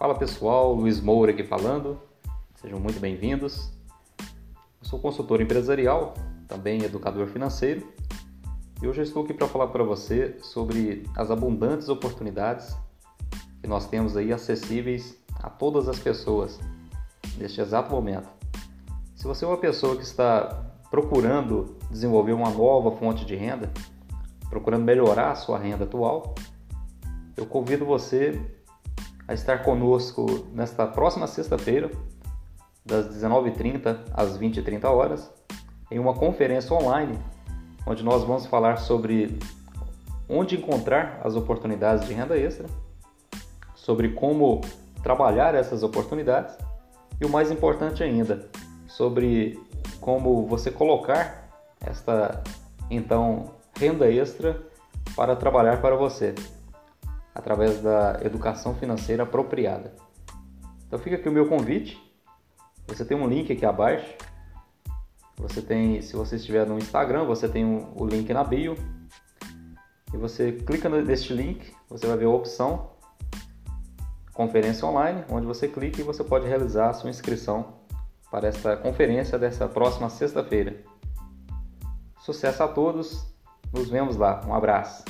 Fala pessoal, Luiz Moura aqui falando, sejam muito bem-vindos. Eu sou consultor empresarial, também educador financeiro, e hoje eu estou aqui para falar para você sobre as abundantes oportunidades que nós temos aí acessíveis a todas as pessoas neste exato momento. Se você é uma pessoa que está procurando desenvolver uma nova fonte de renda, procurando melhorar a sua renda atual, eu convido você a estar conosco nesta próxima sexta-feira, das 19h30 às 20h30 horas, em uma conferência online, onde nós vamos falar sobre onde encontrar as oportunidades de renda extra, sobre como trabalhar essas oportunidades e o mais importante ainda, sobre como você colocar esta então renda extra para trabalhar para você através da educação financeira apropriada. Então fica aqui o meu convite. Você tem um link aqui abaixo. Você tem, se você estiver no Instagram, você tem o link na bio. E você clica neste link, você vai ver a opção conferência online, onde você clica e você pode realizar a sua inscrição para esta conferência dessa próxima sexta-feira. Sucesso a todos, nos vemos lá, um abraço.